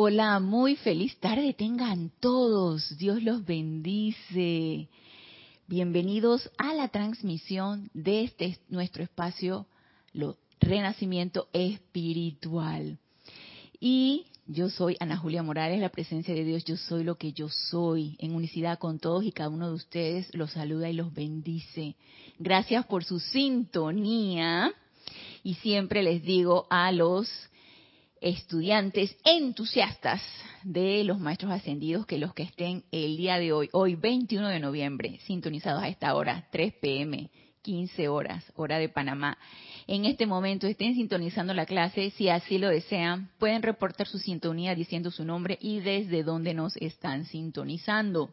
Hola, muy feliz tarde tengan todos. Dios los bendice. Bienvenidos a la transmisión de este nuestro espacio, lo Renacimiento Espiritual. Y yo soy Ana Julia Morales, la presencia de Dios, yo soy lo que yo soy, en unicidad con todos y cada uno de ustedes, los saluda y los bendice. Gracias por su sintonía y siempre les digo a los estudiantes entusiastas de los maestros ascendidos que los que estén el día de hoy, hoy 21 de noviembre, sintonizados a esta hora, 3 pm, 15 horas, hora de Panamá, en este momento estén sintonizando la clase, si así lo desean, pueden reportar su sintonía diciendo su nombre y desde dónde nos están sintonizando.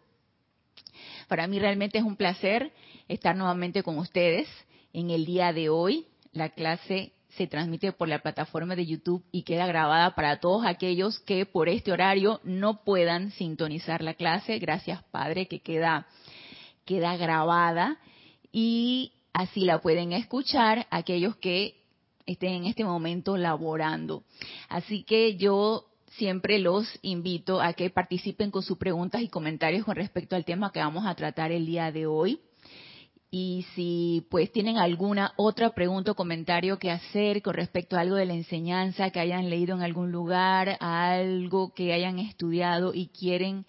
Para mí realmente es un placer estar nuevamente con ustedes en el día de hoy. La clase se transmite por la plataforma de YouTube y queda grabada para todos aquellos que por este horario no puedan sintonizar la clase. Gracias, Padre, que queda, queda grabada y así la pueden escuchar aquellos que estén en este momento laborando. Así que yo siempre los invito a que participen con sus preguntas y comentarios con respecto al tema que vamos a tratar el día de hoy. Y si pues tienen alguna otra pregunta o comentario que hacer con respecto a algo de la enseñanza que hayan leído en algún lugar, algo que hayan estudiado y quieren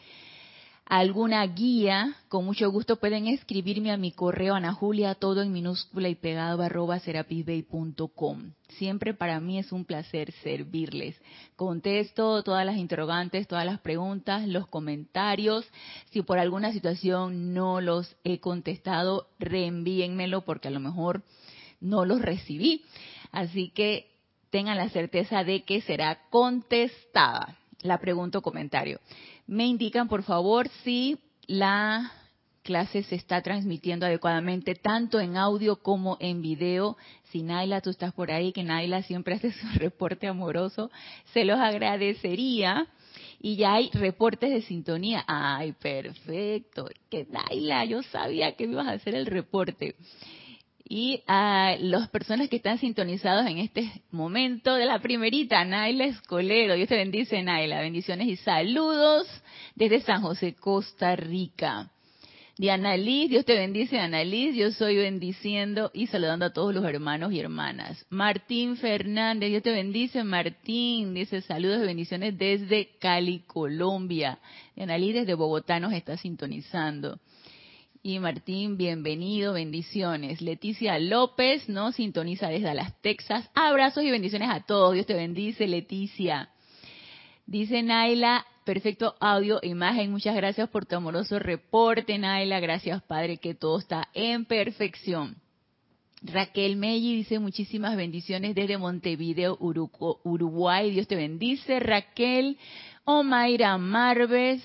alguna guía, con mucho gusto pueden escribirme a mi correo Ana Julia, todo en minúscula y pegado arroba serapisbay.com. Siempre para mí es un placer servirles. Contesto todas las interrogantes, todas las preguntas, los comentarios. Si por alguna situación no los he contestado, reenvíenmelo porque a lo mejor no los recibí. Así que tengan la certeza de que será contestada la pregunta o comentario me indican por favor si la clase se está transmitiendo adecuadamente, tanto en audio como en video. Si Naila, tú estás por ahí, que Naila siempre hace su reporte amoroso, se los agradecería. Y ya hay reportes de sintonía. Ay, perfecto. Que Naila, yo sabía que me ibas a hacer el reporte y a las personas que están sintonizados en este momento de la primerita, Naila Escolero. Dios te bendice, Naila. Bendiciones y saludos desde San José, Costa Rica. Diana Liz, Dios te bendice, Ana Liz. Yo soy bendiciendo y saludando a todos los hermanos y hermanas. Martín Fernández, Dios te bendice, Martín. Dice saludos y bendiciones desde Cali, Colombia. Diana Liz desde Bogotá nos está sintonizando. Y Martín, bienvenido, bendiciones. Leticia López nos sintoniza desde Dallas, Texas. Abrazos y bendiciones a todos. Dios te bendice, Leticia. Dice Naila, perfecto audio imagen. Muchas gracias por tu amoroso reporte, Naila. Gracias, Padre, que todo está en perfección. Raquel Melli dice muchísimas bendiciones desde Montevideo, Uruguay. Dios te bendice, Raquel. Omaira Marves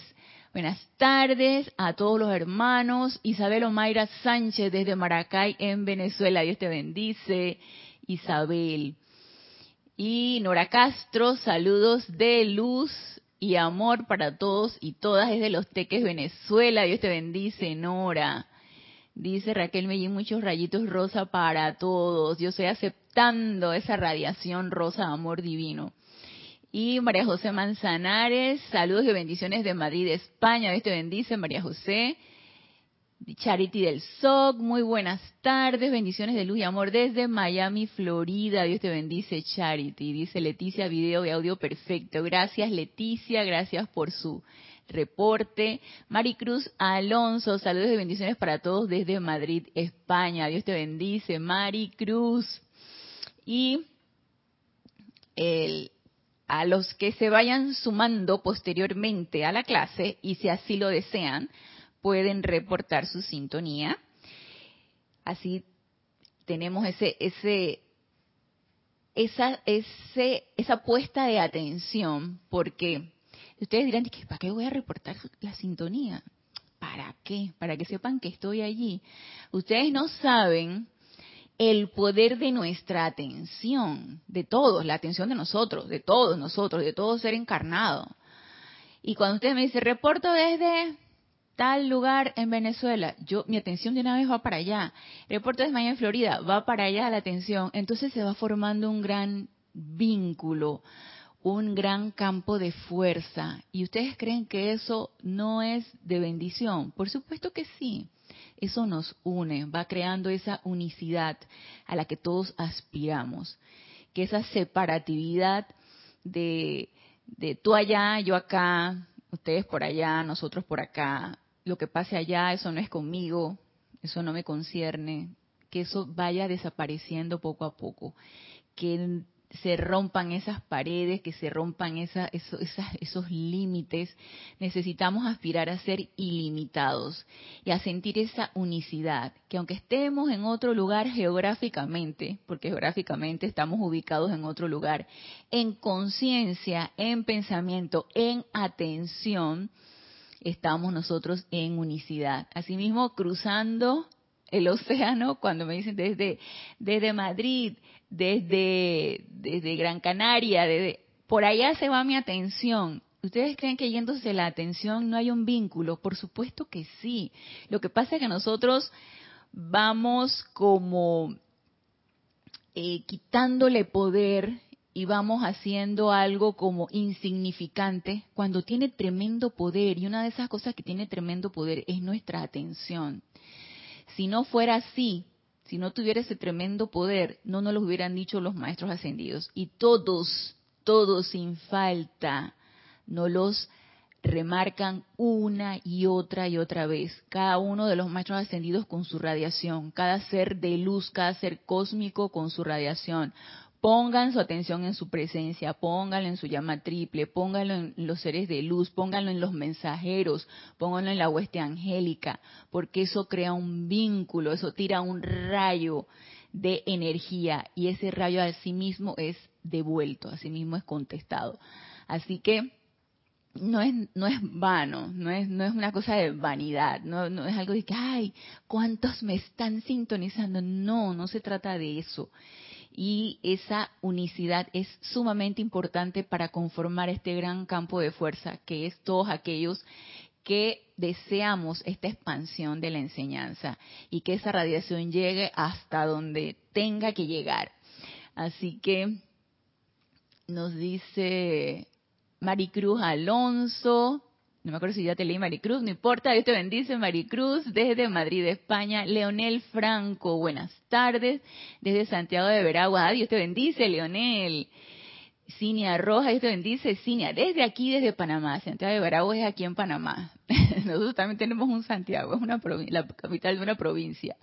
Buenas tardes a todos los hermanos. Isabel Omaira Sánchez desde Maracay, en Venezuela. Dios te bendice. Isabel. Y Nora Castro, saludos de luz y amor para todos y todas desde Los Teques, Venezuela. Dios te bendice, Nora. Dice Raquel Mellín, muchos rayitos rosa para todos. Yo estoy aceptando esa radiación rosa, amor divino. Y María José Manzanares, saludos y bendiciones de Madrid, España. Dios te bendice, María José. Charity del SOC, muy buenas tardes, bendiciones de luz y amor desde Miami, Florida. Dios te bendice, Charity. Dice Leticia, video y audio perfecto. Gracias, Leticia, gracias por su reporte. Maricruz Alonso, saludos y bendiciones para todos desde Madrid, España. Dios te bendice, Maricruz. Y el a los que se vayan sumando posteriormente a la clase y si así lo desean, pueden reportar su sintonía. Así tenemos ese, ese, esa, ese, esa puesta de atención, porque ustedes dirán, ¿para qué voy a reportar la sintonía? ¿Para qué? Para que sepan que estoy allí. Ustedes no saben el poder de nuestra atención, de todos, la atención de nosotros, de todos nosotros, de todo ser encarnado. Y cuando usted me dice, reporto desde tal lugar en Venezuela, yo mi atención de una vez va para allá. Reporto desde Miami, Florida, va para allá la atención. Entonces se va formando un gran vínculo, un gran campo de fuerza. ¿Y ustedes creen que eso no es de bendición? Por supuesto que sí. Eso nos une, va creando esa unicidad a la que todos aspiramos. Que esa separatividad de, de tú allá, yo acá, ustedes por allá, nosotros por acá, lo que pase allá, eso no es conmigo, eso no me concierne, que eso vaya desapareciendo poco a poco, que se rompan esas paredes, que se rompan esa, esos límites. Necesitamos aspirar a ser ilimitados y a sentir esa unicidad, que aunque estemos en otro lugar geográficamente, porque geográficamente estamos ubicados en otro lugar, en conciencia, en pensamiento, en atención, estamos nosotros en unicidad. Asimismo, cruzando el océano, cuando me dicen desde, desde Madrid, desde, desde Gran Canaria, desde, por allá se va mi atención. ¿Ustedes creen que yéndose la atención no hay un vínculo? Por supuesto que sí. Lo que pasa es que nosotros vamos como eh, quitándole poder y vamos haciendo algo como insignificante cuando tiene tremendo poder. Y una de esas cosas que tiene tremendo poder es nuestra atención. Si no fuera así, si no tuviera ese tremendo poder, no nos lo hubieran dicho los maestros ascendidos. Y todos, todos sin falta, no los remarcan una y otra y otra vez. Cada uno de los maestros ascendidos con su radiación, cada ser de luz, cada ser cósmico con su radiación. Pongan su atención en su presencia, pónganlo en su llama triple, pónganlo en los seres de luz, pónganlo en los mensajeros, pónganlo en la hueste angélica, porque eso crea un vínculo, eso tira un rayo de energía y ese rayo a sí mismo es devuelto, a sí mismo es contestado. Así que no es, no es vano, no es, no es una cosa de vanidad, no, no es algo de que, ay, ¿cuántos me están sintonizando? No, no se trata de eso y esa unicidad es sumamente importante para conformar este gran campo de fuerza que es todos aquellos que deseamos esta expansión de la enseñanza y que esa radiación llegue hasta donde tenga que llegar. Así que nos dice Maricruz Alonso, no me acuerdo si ya te leí Maricruz, no importa, Dios te bendice Maricruz, desde Madrid, España, Leonel Franco, buenas tardes, desde Santiago de Veragua, Dios te bendice Leonel, Cinia Roja, Dios te bendice Cinia, desde aquí, desde Panamá, Santiago de Veragua es aquí en Panamá, nosotros también tenemos un Santiago, es una la capital de una provincia.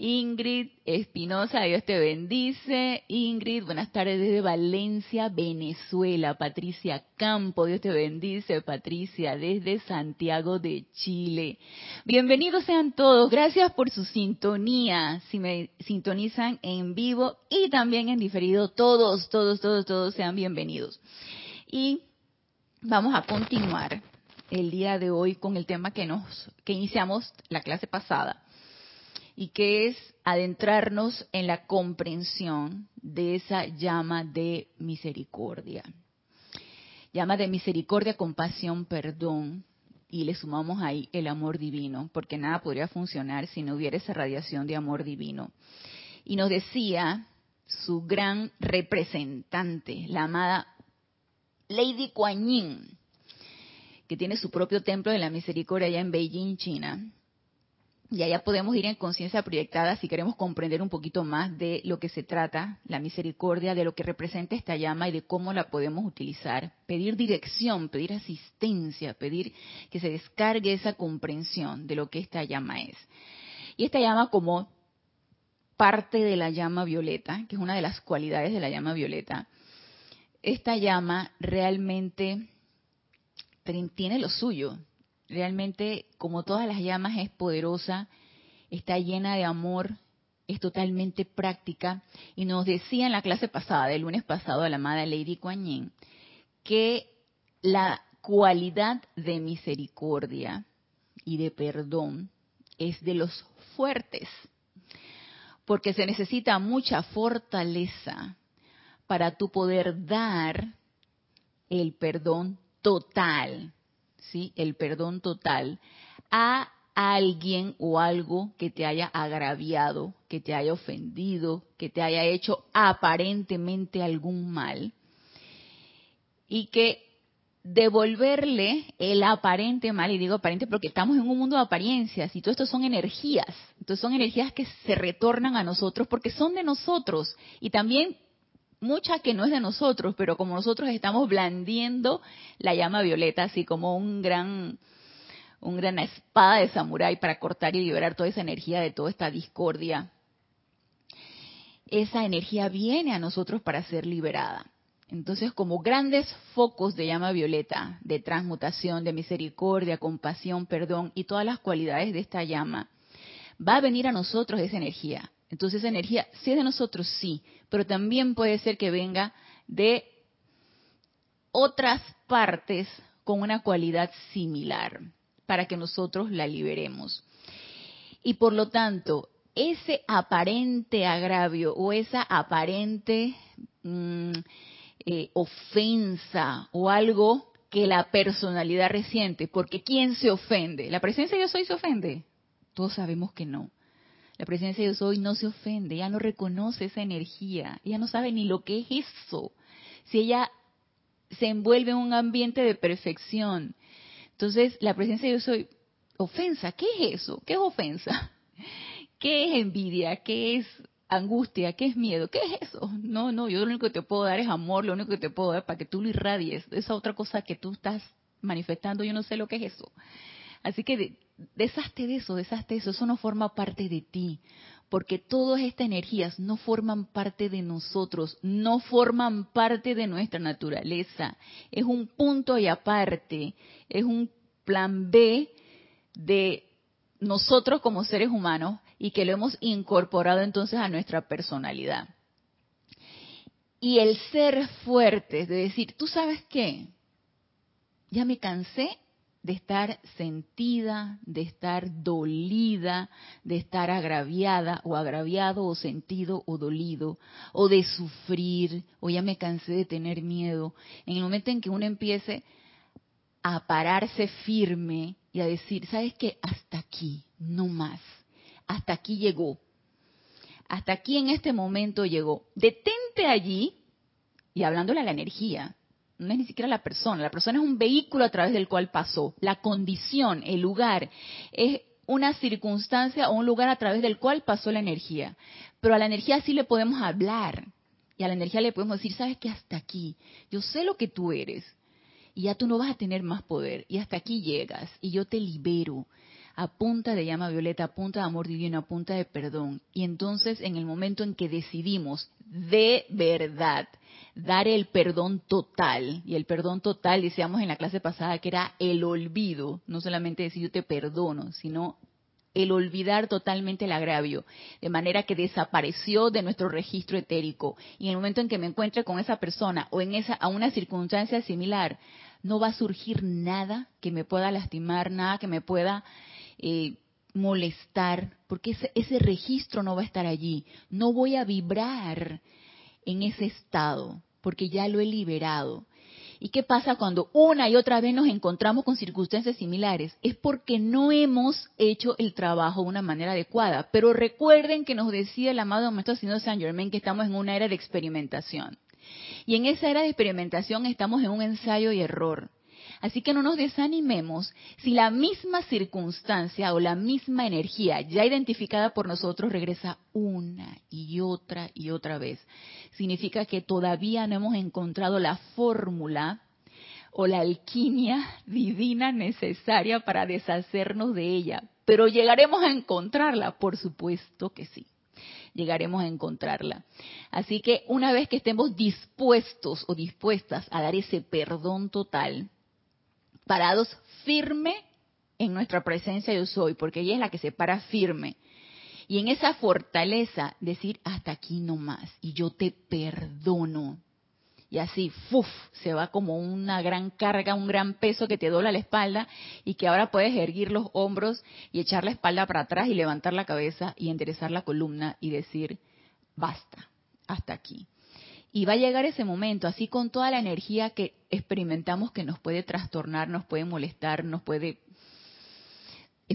Ingrid Espinosa, Dios te bendice. Ingrid, buenas tardes desde Valencia, Venezuela. Patricia Campo, Dios te bendice. Patricia, desde Santiago de Chile. Bienvenidos sean todos. Gracias por su sintonía. Si me sintonizan en vivo y también en diferido, todos, todos, todos, todos sean bienvenidos. Y vamos a continuar el día de hoy con el tema que nos que iniciamos la clase pasada y que es adentrarnos en la comprensión de esa llama de misericordia. Llama de misericordia, compasión, perdón, y le sumamos ahí el amor divino, porque nada podría funcionar si no hubiera esa radiación de amor divino. Y nos decía su gran representante, la amada Lady Kuan Yin, que tiene su propio templo de la misericordia allá en Beijing, China, y allá podemos ir en conciencia proyectada si queremos comprender un poquito más de lo que se trata, la misericordia, de lo que representa esta llama y de cómo la podemos utilizar. Pedir dirección, pedir asistencia, pedir que se descargue esa comprensión de lo que esta llama es. Y esta llama como parte de la llama violeta, que es una de las cualidades de la llama violeta, esta llama realmente tiene lo suyo, realmente, como todas las llamas, es poderosa, está llena de amor, es totalmente práctica. Y nos decía en la clase pasada, del lunes pasado, la amada Lady Kuan Yin, que la cualidad de misericordia y de perdón es de los fuertes, porque se necesita mucha fortaleza para tu poder dar el perdón total el perdón total, a alguien o algo que te haya agraviado, que te haya ofendido, que te haya hecho aparentemente algún mal. y que devolverle el aparente mal, y digo aparente porque estamos en un mundo de apariencias y todo esto son energías, entonces son energías que se retornan a nosotros porque son de nosotros y también mucha que no es de nosotros, pero como nosotros estamos blandiendo la llama violeta así como un gran un gran espada de samurái para cortar y liberar toda esa energía de toda esta discordia. Esa energía viene a nosotros para ser liberada. Entonces, como grandes focos de llama violeta, de transmutación, de misericordia, compasión, perdón y todas las cualidades de esta llama, va a venir a nosotros esa energía. Entonces, esa energía, si es de nosotros, sí, pero también puede ser que venga de otras partes con una cualidad similar, para que nosotros la liberemos. Y por lo tanto, ese aparente agravio o esa aparente... Mm, eh, ofensa o algo que la personalidad resiente. Porque ¿quién se ofende? ¿La presencia de yo soy se ofende? Todos sabemos que no. La presencia de yo soy no se ofende, ella no reconoce esa energía, ella no sabe ni lo que es eso. Si ella se envuelve en un ambiente de perfección. Entonces, la presencia de yo soy, ofensa, ¿qué es eso? ¿Qué es ofensa? ¿Qué es envidia? ¿Qué es angustia, ¿qué es miedo? ¿Qué es eso? No, no, yo lo único que te puedo dar es amor, lo único que te puedo dar para que tú lo irradies. Esa otra cosa que tú estás manifestando, yo no sé lo que es eso. Así que deshazte de eso, deshazte de eso, eso no forma parte de ti, porque todas estas energías no forman parte de nosotros, no forman parte de nuestra naturaleza. Es un punto y aparte, es un plan B de nosotros como seres humanos y que lo hemos incorporado entonces a nuestra personalidad. Y el ser fuerte, de decir, ¿tú sabes qué? Ya me cansé de estar sentida, de estar dolida, de estar agraviada o agraviado o sentido o dolido, o de sufrir, o ya me cansé de tener miedo. En el momento en que uno empiece a pararse firme y a decir, ¿sabes qué? Hasta aquí, no más hasta aquí llegó. Hasta aquí en este momento llegó. Detente allí y hablándole a la energía. No es ni siquiera la persona. La persona es un vehículo a través del cual pasó. La condición, el lugar, es una circunstancia o un lugar a través del cual pasó la energía. Pero a la energía sí le podemos hablar. Y a la energía le podemos decir, sabes que hasta aquí, yo sé lo que tú eres. Y ya tú no vas a tener más poder. Y hasta aquí llegas. Y yo te libero a punta de llama violeta, a punta de amor divino, a punta de perdón. Y entonces en el momento en que decidimos de verdad dar el perdón total, y el perdón total, decíamos en la clase pasada que era el olvido, no solamente decir yo te perdono, sino el olvidar totalmente el agravio, de manera que desapareció de nuestro registro etérico. Y en el momento en que me encuentre con esa persona o en esa a una circunstancia similar, no va a surgir nada que me pueda lastimar, nada que me pueda eh, molestar, porque ese, registro no va a estar allí. No voy a vibrar en ese estado, porque ya lo he liberado. ¿Y qué pasa cuando una y otra vez nos encontramos con circunstancias similares? Es porque no hemos hecho el trabajo de una manera adecuada. Pero recuerden que nos decía el amado Maestro Señor Saint Germain que estamos en una era de experimentación. Y en esa era de experimentación estamos en un ensayo y error. Así que no nos desanimemos si la misma circunstancia o la misma energía ya identificada por nosotros regresa una y otra y otra vez. Significa que todavía no hemos encontrado la fórmula o la alquimia divina necesaria para deshacernos de ella. Pero llegaremos a encontrarla, por supuesto que sí llegaremos a encontrarla. Así que una vez que estemos dispuestos o dispuestas a dar ese perdón total, parados firme en nuestra presencia yo soy, porque ella es la que se para firme. Y en esa fortaleza decir hasta aquí no más y yo te perdono. Y así, ¡fuf! se va como una gran carga, un gran peso que te dobla la espalda y que ahora puedes erguir los hombros y echar la espalda para atrás y levantar la cabeza y enderezar la columna y decir, basta, hasta aquí. Y va a llegar ese momento, así con toda la energía que experimentamos que nos puede trastornar, nos puede molestar, nos puede,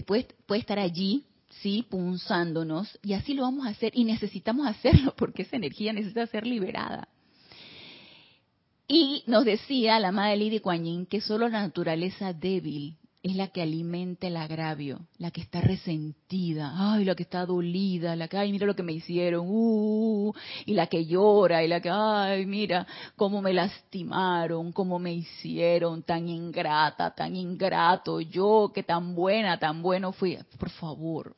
puede, puede estar allí, sí, punzándonos, y así lo vamos a hacer, y necesitamos hacerlo porque esa energía necesita ser liberada. Y nos decía la madre Lady Kuan que solo la naturaleza débil es la que alimenta el agravio, la que está resentida, ay, la que está dolida, la que, ay, mira lo que me hicieron, uh, y la que llora, y la que, ay, mira cómo me lastimaron, cómo me hicieron, tan ingrata, tan ingrato, yo que tan buena, tan bueno fui. Por favor,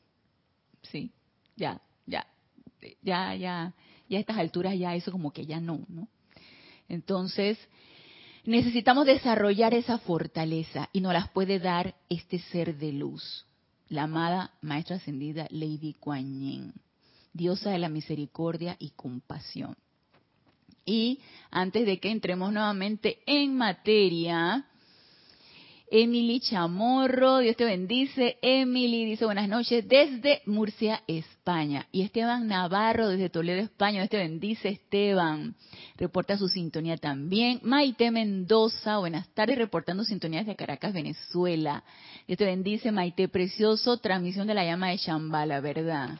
sí, ya, ya, ya, ya, ya a estas alturas ya eso como que ya no, ¿no? Entonces, necesitamos desarrollar esa fortaleza y nos las puede dar este ser de luz, la amada Maestra Ascendida Lady Kuan Yin, diosa de la misericordia y compasión. Y antes de que entremos nuevamente en materia, Emily Chamorro, Dios te bendice. Emily dice buenas noches desde Murcia, España. Y Esteban Navarro desde Toledo, España. Dios te bendice, Esteban. Reporta su sintonía también. Maite Mendoza, buenas tardes, reportando sintonías de Caracas, Venezuela. Dios te bendice, Maite Precioso. Transmisión de la llama de Shambhala, ¿verdad?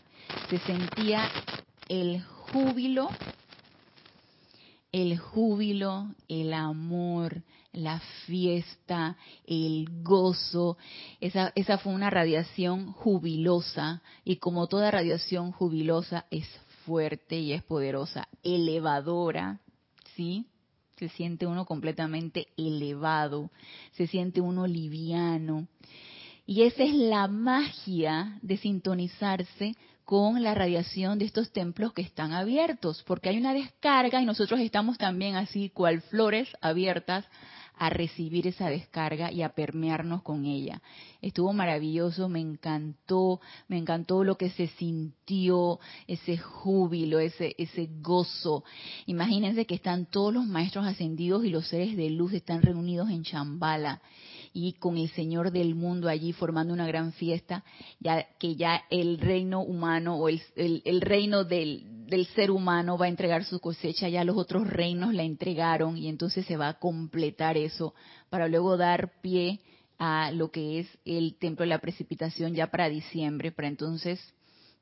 Se sentía el júbilo, el júbilo, el amor, la fiesta, el gozo. Esa, esa fue una radiación jubilosa y como toda radiación jubilosa es fuerte y es poderosa, elevadora, ¿sí? Se siente uno completamente elevado, se siente uno liviano. Y esa es la magia de sintonizarse con la radiación de estos templos que están abiertos, porque hay una descarga y nosotros estamos también así, cual flores abiertas a recibir esa descarga y a permearnos con ella. Estuvo maravilloso, me encantó, me encantó lo que se sintió, ese júbilo, ese, ese gozo. Imagínense que están todos los maestros ascendidos y los seres de luz están reunidos en Chambala y con el Señor del mundo allí formando una gran fiesta, ya que ya el reino humano o el, el, reino del, del, ser humano va a entregar su cosecha, ya los otros reinos la entregaron y entonces se va a completar eso para luego dar pie a lo que es el templo de la precipitación ya para diciembre, para entonces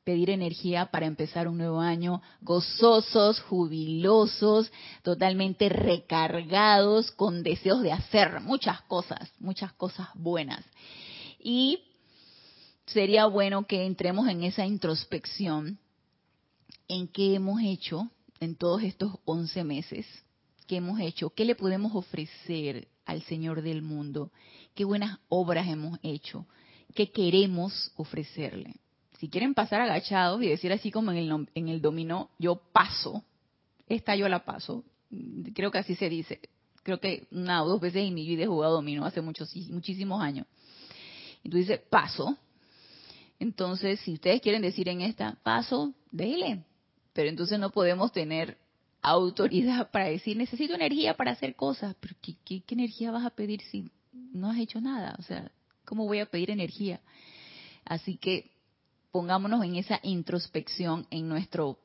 pedir energía para empezar un nuevo año gozosos, jubilosos, totalmente recargados con deseos de hacer muchas cosas, muchas cosas buenas. Y sería bueno que entremos en esa introspección en qué hemos hecho en todos estos 11 meses, qué hemos hecho, qué le podemos ofrecer al Señor del mundo, qué buenas obras hemos hecho, qué queremos ofrecerle si quieren pasar agachados y decir así como en el, en el dominó, yo paso, esta yo la paso, creo que así se dice, creo que una o dos veces en mi vida he jugado dominó hace muchos, muchísimos años. Y tú dices, paso. Entonces, si ustedes quieren decir en esta, paso, déle. Pero entonces no podemos tener autoridad para decir, necesito energía para hacer cosas. Pero ¿qué, qué energía vas a pedir si no has hecho nada? O sea, ¿cómo voy a pedir energía? Así que pongámonos en esa introspección en nuestro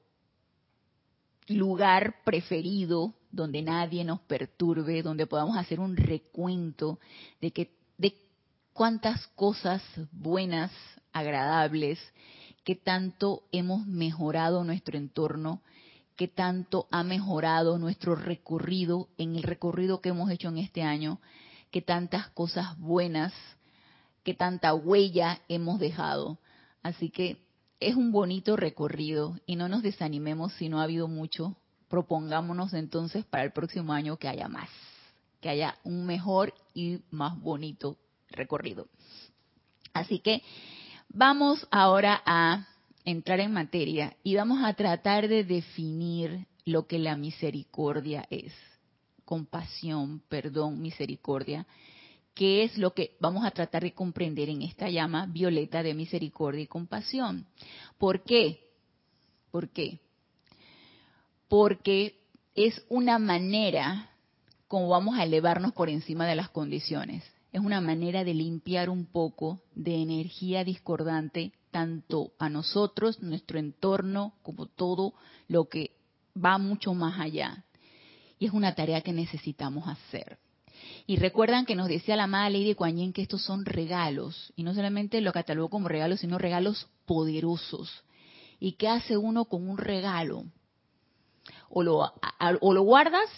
lugar preferido, donde nadie nos perturbe, donde podamos hacer un recuento de que de cuántas cosas buenas, agradables, que tanto hemos mejorado nuestro entorno, que tanto ha mejorado nuestro recorrido en el recorrido que hemos hecho en este año, que tantas cosas buenas, que tanta huella hemos dejado Así que es un bonito recorrido y no nos desanimemos si no ha habido mucho. Propongámonos entonces para el próximo año que haya más, que haya un mejor y más bonito recorrido. Así que vamos ahora a entrar en materia y vamos a tratar de definir lo que la misericordia es. Compasión, perdón, misericordia qué es lo que vamos a tratar de comprender en esta llama violeta de misericordia y compasión. ¿Por qué? ¿Por qué? Porque es una manera como vamos a elevarnos por encima de las condiciones. Es una manera de limpiar un poco de energía discordante tanto a nosotros, nuestro entorno, como todo lo que va mucho más allá. Y es una tarea que necesitamos hacer. Y recuerdan que nos decía la amada Lady Kuan que estos son regalos, y no solamente lo catalogó como regalos, sino regalos poderosos. ¿Y qué hace uno con un regalo? O lo, o lo guardas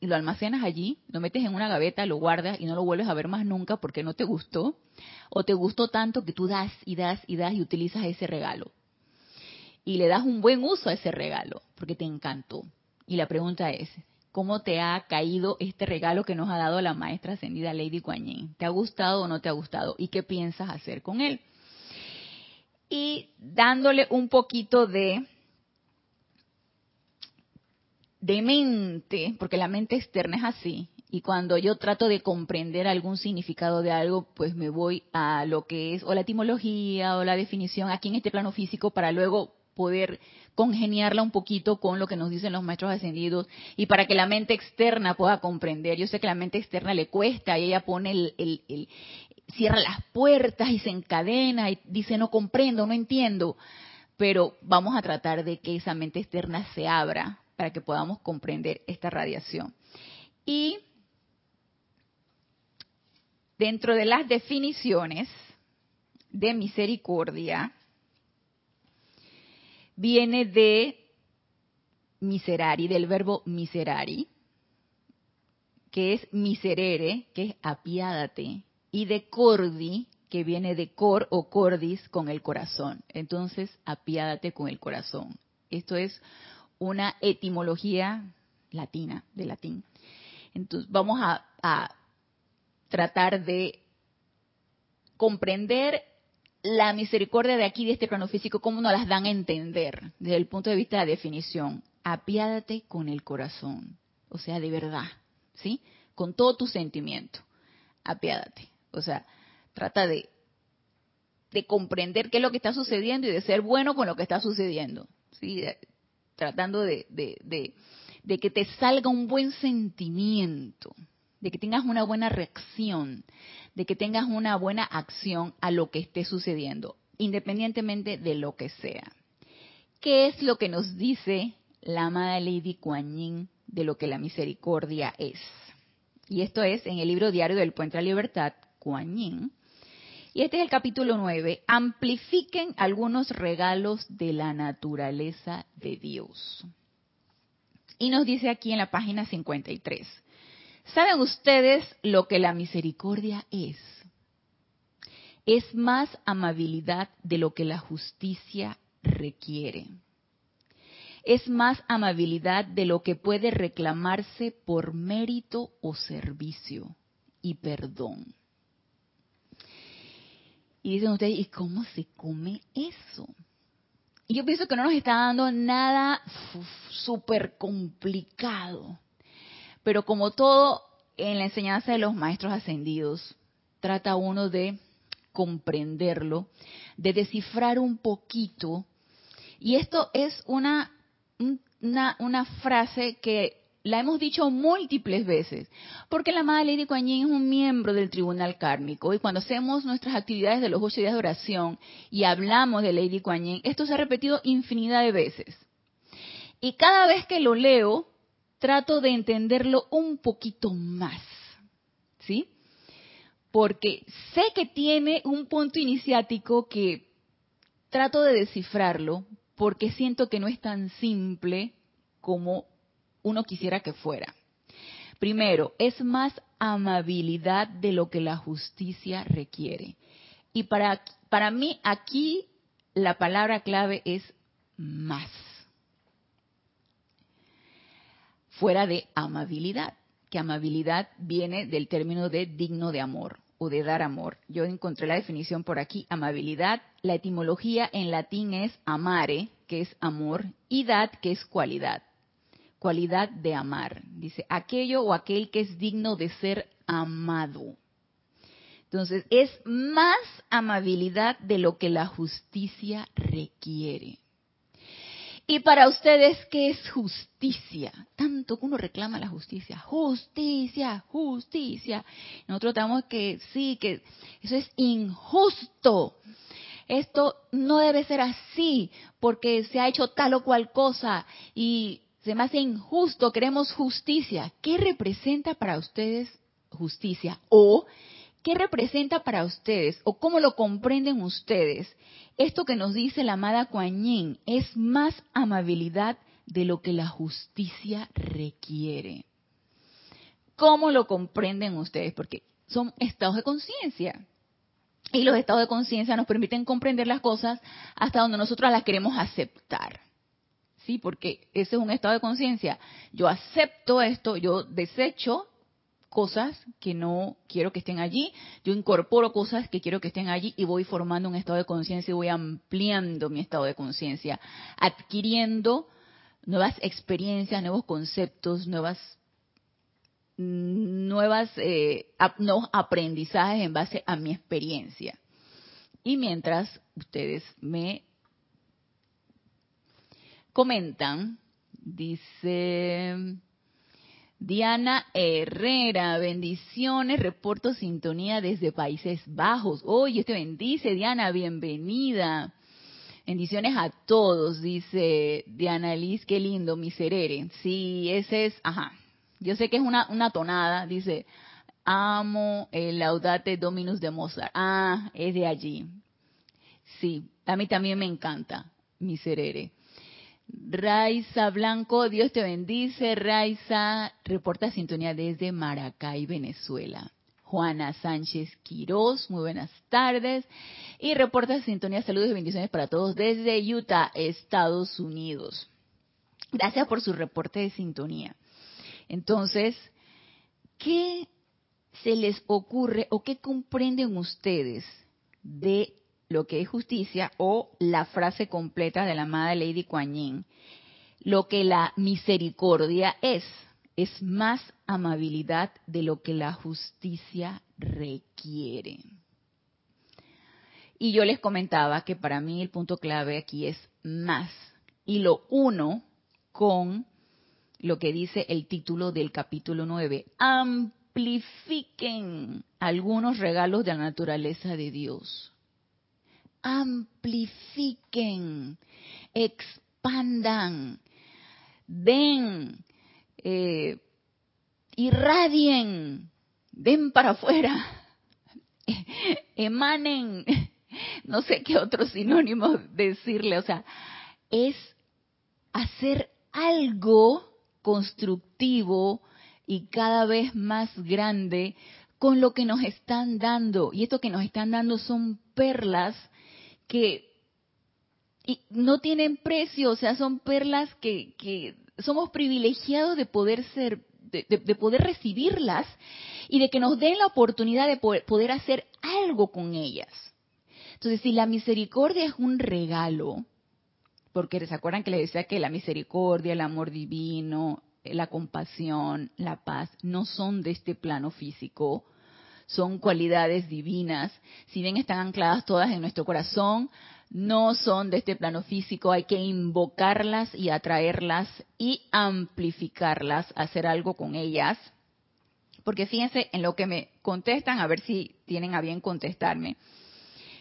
y lo almacenas allí, lo metes en una gaveta, lo guardas y no lo vuelves a ver más nunca porque no te gustó, o te gustó tanto que tú das y das y das y utilizas ese regalo. Y le das un buen uso a ese regalo porque te encantó. Y la pregunta es, ¿cómo te ha caído este regalo que nos ha dado la maestra ascendida Lady Guanyin? ¿Te ha gustado o no te ha gustado? ¿Y qué piensas hacer con él? Y dándole un poquito de de mente, porque la mente externa es así, y cuando yo trato de comprender algún significado de algo, pues me voy a lo que es o la etimología o la definición aquí en este plano físico para luego poder congeniarla un poquito con lo que nos dicen los maestros ascendidos y para que la mente externa pueda comprender. Yo sé que la mente externa le cuesta y ella pone el, el, el cierra las puertas y se encadena y dice no comprendo, no entiendo, pero vamos a tratar de que esa mente externa se abra para que podamos comprender esta radiación. Y dentro de las definiciones de misericordia, viene de miserari, del verbo miserari, que es miserere, que es apiádate, y de cordi, que viene de cor o cordis con el corazón. Entonces, apiádate con el corazón. Esto es una etimología latina, de latín. Entonces, vamos a, tratar de comprender la misericordia de aquí, de este plano físico, cómo nos las dan a entender desde el punto de vista de la definición. Apiádate con el corazón, o sea, de verdad, ¿sí? Con todo tu sentimiento. Apiádate. O sea, trata de, de comprender qué es lo que está sucediendo y de ser bueno con lo que está sucediendo. ¿sí? tratando de, de, que te salga un buen sentimiento, de que tengas una buena reacción, de que tengas una buena acción a lo que esté sucediendo, independientemente de lo que sea. ¿Qué es lo que nos dice la amada Lady Kuan Yin de lo que la misericordia es? Y esto es en el libro diario del Puente a la Libertad, Kuan Yin, y este es el capítulo 9. Amplifiquen algunos regalos de la naturaleza de Dios. Y nos dice aquí en la página 53. ¿Saben ustedes lo que la misericordia es? Es más amabilidad de lo que la justicia requiere. Es más amabilidad de lo que puede reclamarse por mérito o servicio y perdón. Y dicen ustedes, ¿y cómo se come eso? Y yo pienso que no nos está dando nada súper complicado. Pero como todo en la enseñanza de los maestros ascendidos, trata uno de comprenderlo, de descifrar un poquito. Y esto es una, una, frase que la hemos dicho múltiples veces, porque la Madre Lady Kuan Yin es un miembro del Tribunal Kármico y cuando hacemos nuestras actividades de los ocho días de oración y hablamos de Lady Kuan Yin, esto se ha repetido infinidad de veces. Y cada vez que lo leo, trato de entenderlo un poquito más, ¿sí? Porque sé que tiene un punto iniciático que trato de descifrarlo porque siento que no es tan simple como uno quisiera que fuera. Primero, es más amabilidad de lo que la justicia requiere. Y para, para mí aquí la palabra clave es más. Fuera de amabilidad, que amabilidad viene del término de digno de amor o de dar amor. Yo encontré la definición por aquí, amabilidad. La etimología en latín es amare, que es amor, y dad, que es cualidad cualidad de amar. Dice, aquello o aquel que es digno de ser amado. Entonces, es más amabilidad de lo que la justicia requiere. Y para ustedes, ¿qué es justicia? Tanto que uno reclama la justicia. Justicia, justicia. Nosotros tenemos que, sí, que eso es injusto. Esto no debe ser así porque se ha hecho tal o cual cosa y se me hace injusto, queremos justicia. ¿Qué representa para ustedes justicia? O ¿qué representa para ustedes? ¿O cómo lo comprenden ustedes? Esto que nos dice la amada Kuan Yin es más amabilidad de lo que la justicia requiere. ¿Cómo lo comprenden ustedes? Porque son estados de conciencia. Y los estados de conciencia nos permiten comprender las cosas hasta donde nosotros las queremos aceptar. ¿Sí? Porque ese es un estado de conciencia. Yo acepto esto, yo desecho cosas que no quiero que estén allí, yo incorporo cosas que quiero que estén allí y voy formando un estado de conciencia y voy ampliando mi estado de conciencia, adquiriendo nuevas experiencias, nuevos conceptos, nuevas nuevas eh, nuevos aprendizajes en base a mi experiencia. Y mientras ustedes me comentan, dice Diana Herrera, bendiciones, reporto sintonía desde Países Bajos. Oye, te bendice, Diana, bienvenida. Bendiciones a todos, dice Diana Liz, qué lindo, miserere. Sí, ese es, ajá. Yo sé que es una, una tonada, dice, amo el Laudate Dominus de Mozart. Ah, es de allí. Sí, a mí también me encanta, miserere. Raiza Blanco, Dios te bendice. Raiza, reporta sintonía desde Maracay, Venezuela. Juana Sánchez Quiroz, muy buenas tardes. Y reporta sintonía, saludos y bendiciones para todos desde Utah, Estados Unidos. Gracias por su reporte de sintonía. Entonces, ¿qué se les ocurre o qué comprenden ustedes de lo que es justicia o la frase completa de la amada Lady Kuan Yin. Lo que la misericordia es, es más amabilidad de lo que la justicia requiere. Y yo les comentaba que para mí el punto clave aquí es más. Y lo uno con lo que dice el título del capítulo 9. Amplifiquen algunos regalos de la naturaleza de Dios amplifiquen, expandan, den, eh, irradien, den para afuera, emanen, no sé qué otro sinónimo decirle, o sea, es hacer algo constructivo y cada vez más grande con lo que nos están dando. Y esto que nos están dando son perlas que no tienen precio, o sea, son perlas que, que somos privilegiados de poder ser, de, poder recibirlas y de que nos den la oportunidad de poder, poder hacer algo con ellas. Entonces, si la misericordia es un regalo, porque se acuerdan que les decía que la misericordia, el amor divino, la compasión, la paz, no son de este plano físico, son cualidades divinas, si bien están ancladas todas en nuestro corazón, no son de este plano físico, hay que invocarlas y atraerlas y amplificarlas, hacer algo con ellas. Porque fíjense en lo que me contestan, a ver si tienen a bien contestarme.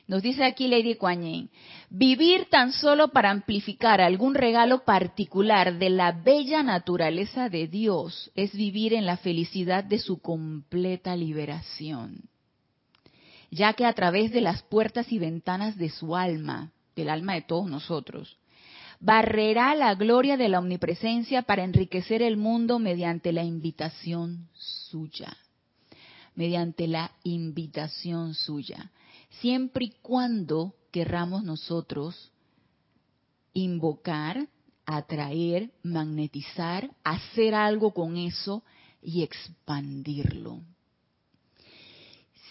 Nos dice aquí Lady Kuan vivir tan solo para amplificar algún regalo particular de la bella naturaleza de Dios es vivir en la felicidad de su completa liberación, ya que a través de las puertas y ventanas de su alma, del alma de todos nosotros, barrerá la gloria de la omnipresencia para enriquecer el mundo mediante la invitación suya, mediante la invitación suya siempre y cuando querramos nosotros invocar, atraer, magnetizar, hacer algo con eso y expandirlo.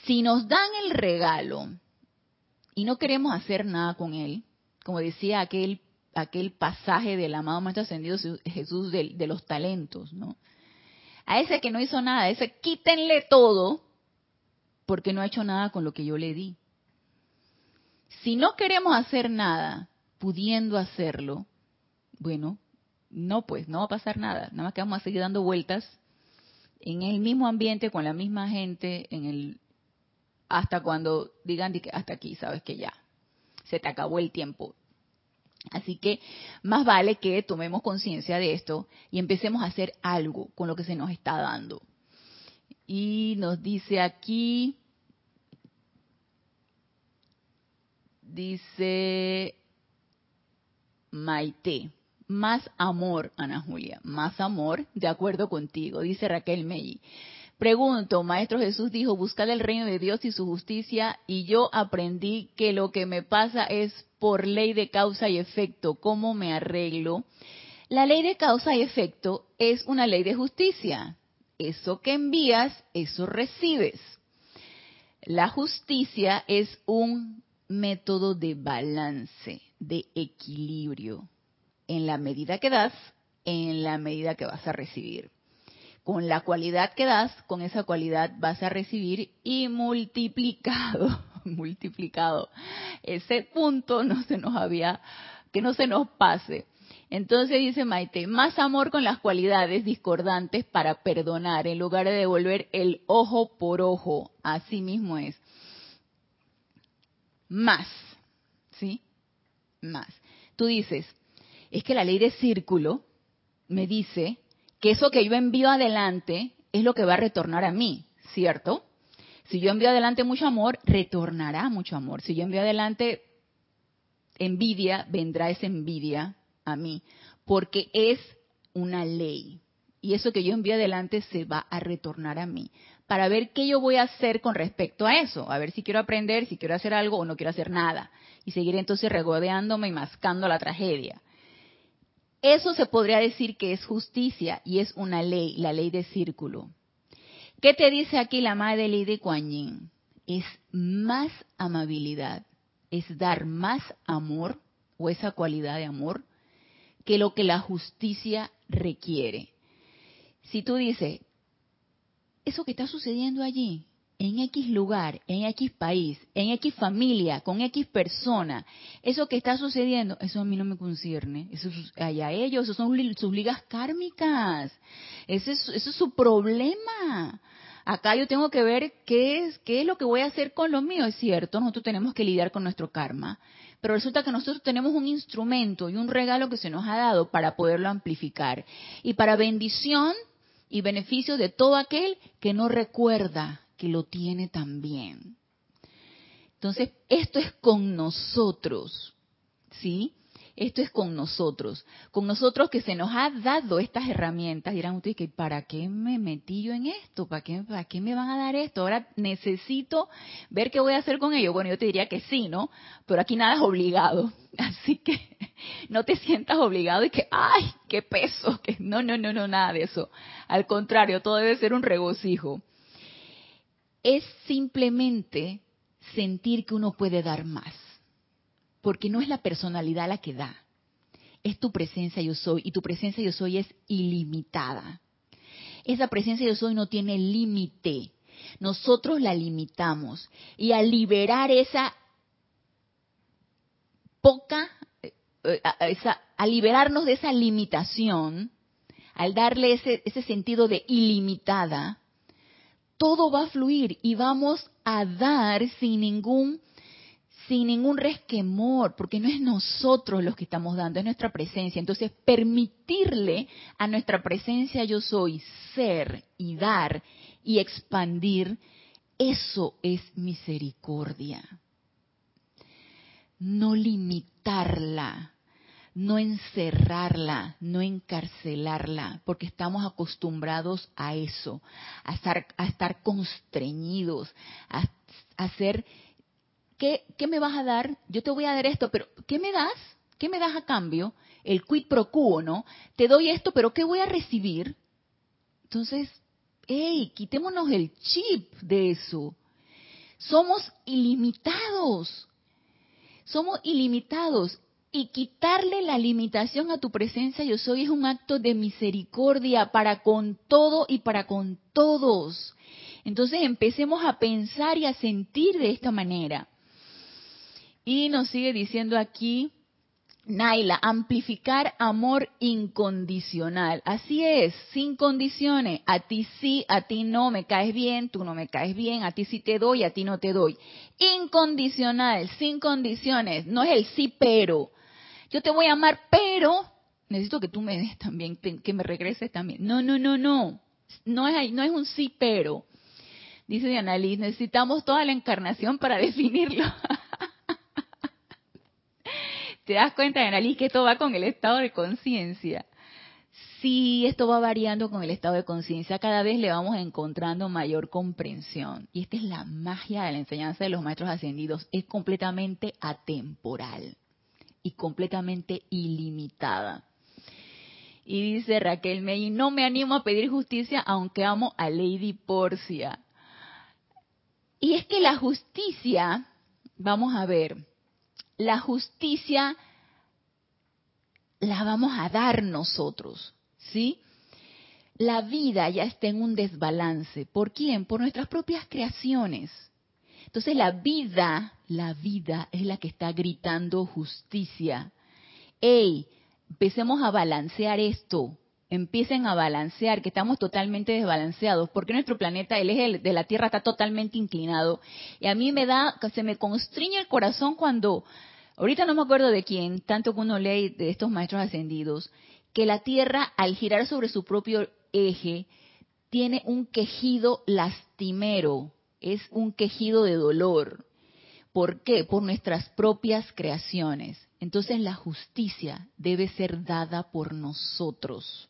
Si nos dan el regalo y no queremos hacer nada con él, como decía aquel, aquel pasaje del amado Maestro Ascendido Jesús de, de los talentos, ¿no? A ese que no hizo nada, a ese quítenle todo porque no ha hecho nada con lo que yo le di. Si no queremos hacer nada, pudiendo hacerlo, bueno, no pues, no va a pasar nada. Nada más que vamos a seguir dando vueltas en el mismo ambiente, con la misma gente, en el hasta cuando digan hasta aquí, sabes que ya, se te acabó el tiempo. Así que más vale que tomemos conciencia de esto y empecemos a hacer algo con lo que se nos está dando. Y nos dice aquí, Dice Maite. más amor, Ana Julia, más amor, de acuerdo contigo, dice Raquel Melli. Pregunto, Maestro Jesús dijo, buscar el reino de Dios y su justicia, y yo aprendí que lo que me pasa es por ley de causa y efecto. ¿Cómo me arreglo? La ley de causa y efecto es una ley de justicia. Eso que envías, eso recibes. La justicia es un método de balance, de equilibrio. En la medida que das, en la medida que vas a recibir. Con la cualidad que das, con esa cualidad vas a recibir y multiplicado, multiplicado. Ese punto no se nos había, que no se nos pase. Entonces dice Maite, más amor con las cualidades discordantes para perdonar en lugar de devolver el ojo por ojo. Así mismo es. Más, ¿sí? Más. Tú dices, es que la ley de círculo me dice que eso que yo envío adelante es lo que va a retornar a mí, ¿cierto? Si yo envío adelante mucho amor, retornará mucho amor. Si yo envío adelante envidia, vendrá esa envidia a mí, porque es una ley. Y eso que yo envío adelante se va a retornar a mí, para ver qué yo voy a hacer con respecto a eso, a ver si quiero aprender, si quiero hacer algo o no quiero hacer nada, y seguir entonces regodeándome y mascando la tragedia. Eso se podría decir que es justicia y es una ley, la ley de círculo. ¿Qué te dice aquí la madre de Kuan Yin? Es más amabilidad, es dar más amor o esa cualidad de amor que lo que la justicia requiere. Si tú dices, eso que está sucediendo allí, en X lugar, en X país, en X familia, con X persona, eso que está sucediendo, eso a mí no me concierne, eso es allá ellos, eso son sus ligas kármicas, ese es, es su problema. Acá yo tengo que ver qué es, qué es lo que voy a hacer con lo mío, es cierto, nosotros tenemos que lidiar con nuestro karma, pero resulta que nosotros tenemos un instrumento y un regalo que se nos ha dado para poderlo amplificar. Y para bendición y beneficio de todo aquel que no recuerda que lo tiene también. Entonces, esto es con nosotros, ¿sí? Esto es con nosotros, con nosotros que se nos ha dado estas herramientas. Dirán ustedes que ¿para qué me metí yo en esto? ¿Para qué, ¿Para qué me van a dar esto? Ahora necesito ver qué voy a hacer con ello. Bueno, yo te diría que sí, ¿no? Pero aquí nada es obligado. Así que no te sientas obligado y que, ay, qué peso. Que no, no, no, no, nada de eso. Al contrario, todo debe ser un regocijo. Es simplemente sentir que uno puede dar más porque no es la personalidad la que da, es tu presencia yo soy, y tu presencia yo soy es ilimitada. Esa presencia yo soy no tiene límite, nosotros la limitamos, y al liberar esa poca, eh, esa, al liberarnos de esa limitación, al darle ese, ese sentido de ilimitada, todo va a fluir y vamos a dar sin ningún sin ningún resquemor, porque no es nosotros los que estamos dando, es nuestra presencia. Entonces, permitirle a nuestra presencia yo soy ser y dar y expandir, eso es misericordia. No limitarla, no encerrarla, no encarcelarla, porque estamos acostumbrados a eso, a estar, a estar constreñidos, a, a ser ¿qué, me vas a dar? Yo te voy a dar esto, pero ¿qué me das? ¿Qué me das a cambio? El quid pro quo, ¿no? Te doy esto, pero ¿qué voy a recibir? Entonces, hey, quitémonos el chip de eso. Somos ilimitados. Somos ilimitados. Y quitarle la limitación a tu presencia yo soy es un acto de misericordia para con todo y para con todos. Entonces empecemos a pensar y a sentir de esta manera. Y nos sigue diciendo aquí, Naila, amplificar amor incondicional. Así es, sin condiciones. A ti sí, a ti no, me caes bien, tú no me caes bien, a ti sí te doy, a ti no te doy. Incondicional, sin condiciones. No es el sí, pero. Yo te voy a amar, pero necesito que tú me des también, que me regreses también. No, no, no, no. No es, no es un sí, pero. Dice Diana Liz, necesitamos toda la encarnación para definirlo. Te das cuenta, Annalise, que esto va con el estado de conciencia. Sí, esto va variando con el estado de conciencia. Cada vez le vamos encontrando mayor comprensión. Y esta es la magia de la enseñanza de los maestros ascendidos. Es completamente atemporal y completamente ilimitada. Y dice Raquel May, no me animo a pedir justicia aunque amo a Lady Porcia. Y es que la justicia, vamos a ver, la justicia la vamos a dar nosotros, ¿sí? La vida ya está en un desbalance. ¿Por quién? Por nuestras propias creaciones. Entonces la vida, la vida es la que está gritando justicia. ¡Ey! Empecemos a balancear esto empiecen a balancear, que estamos totalmente desbalanceados, porque nuestro planeta, el eje de la Tierra está totalmente inclinado. Y a mí me da, se me constriñe el corazón cuando, ahorita no me acuerdo de quién, tanto que uno lee de estos maestros ascendidos, que la Tierra al girar sobre su propio eje tiene un quejido lastimero, es un quejido de dolor. ¿Por qué? Por nuestras propias creaciones. Entonces la justicia debe ser dada por nosotros.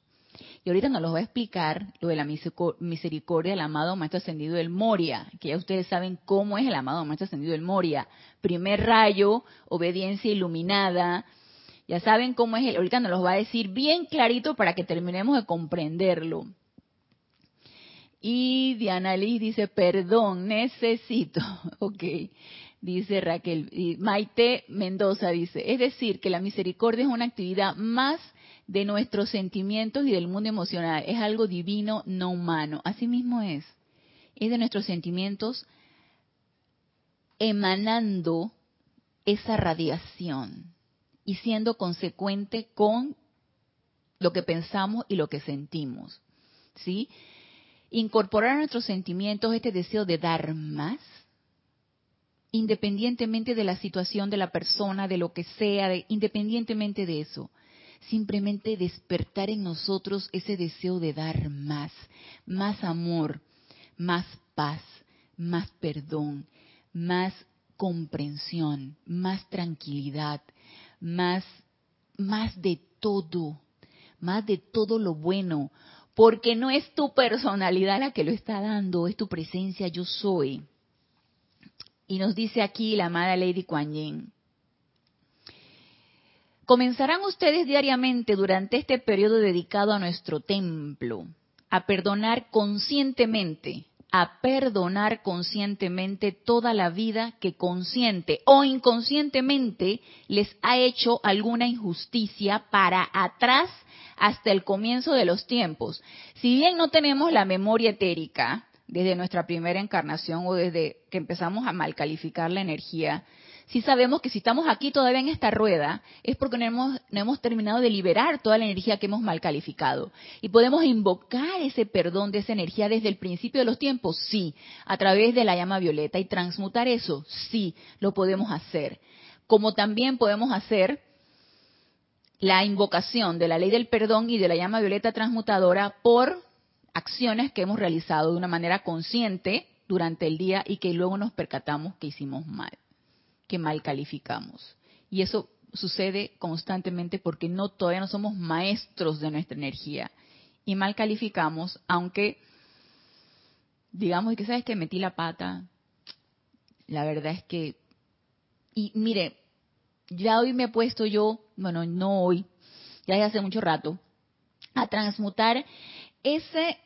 Y ahorita nos lo va a explicar lo de la misericordia del amado Maestro Ascendido del Moria, que ya ustedes saben cómo es el amado Maestro Ascendido del Moria. Primer rayo, obediencia iluminada. Ya saben cómo es él. Ahorita nos lo va a decir bien clarito para que terminemos de comprenderlo. Y Diana Liz dice, perdón, necesito. Ok, dice Raquel. Y Maite Mendoza dice, es decir, que la misericordia es una actividad más de nuestros sentimientos y del mundo emocional. Es algo divino, no humano. Así mismo es. Es de nuestros sentimientos emanando esa radiación y siendo consecuente con lo que pensamos y lo que sentimos. ¿Sí? Incorporar a nuestros sentimientos este deseo de dar más, independientemente de la situación de la persona, de lo que sea, independientemente de eso simplemente despertar en nosotros ese deseo de dar más, más amor, más paz, más perdón, más comprensión, más tranquilidad, más, más de todo, más de todo lo bueno, porque no es tu personalidad la que lo está dando, es tu presencia yo soy. Y nos dice aquí la amada Lady Kuan Yin, Comenzarán ustedes diariamente durante este periodo dedicado a nuestro templo a perdonar conscientemente, a perdonar conscientemente toda la vida que consciente o inconscientemente les ha hecho alguna injusticia para atrás hasta el comienzo de los tiempos. Si bien no tenemos la memoria etérica desde nuestra primera encarnación o desde que empezamos a mal calificar la energía, si sabemos que si estamos aquí todavía en esta rueda, es porque no hemos, no hemos terminado de liberar toda la energía que hemos mal calificado. Y podemos invocar ese perdón de esa energía desde el principio de los tiempos, sí, a través de la llama violeta. Y transmutar eso, sí, lo podemos hacer. Como también podemos hacer la invocación de la ley del perdón y de la llama violeta transmutadora por acciones que hemos realizado de una manera consciente durante el día y que luego nos percatamos que hicimos mal que mal calificamos. Y eso sucede constantemente porque no todavía no somos maestros de nuestra energía y mal calificamos, aunque digamos que sabes que metí la pata. La verdad es que y mire, ya hoy me he puesto yo, bueno, no hoy, ya hace mucho rato, a transmutar ese